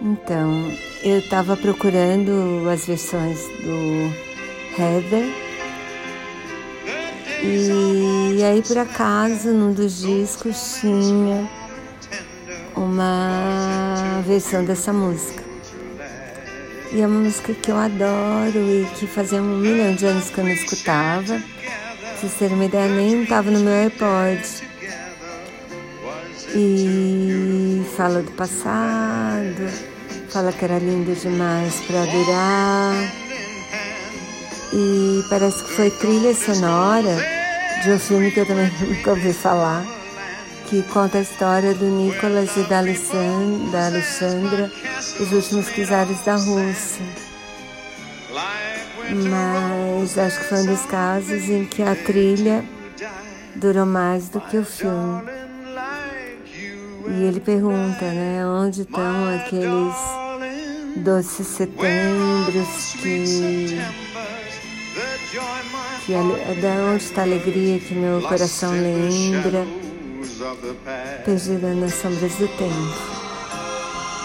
Então, eu estava procurando as versões do Heather e aí por acaso num dos discos tinha uma versão dessa música. E é uma música que eu adoro e que fazia um milhão de anos que eu não escutava. Pra vocês terem uma ideia, nem estava no meu AirPod. E fala do passado, fala que era lindo demais para durar. E parece que foi trilha sonora de um filme que eu também nunca ouvi falar, que conta a história do Nicolas e da Alessandra, da Alexandra, os últimos czares da Rússia. Mas acho que foi um dos casos em que a trilha durou mais do que o filme. E ele pergunta, né, onde estão aqueles doces setembros que que é da onde está a alegria que meu coração lembra, perdida nas sombras do tempo.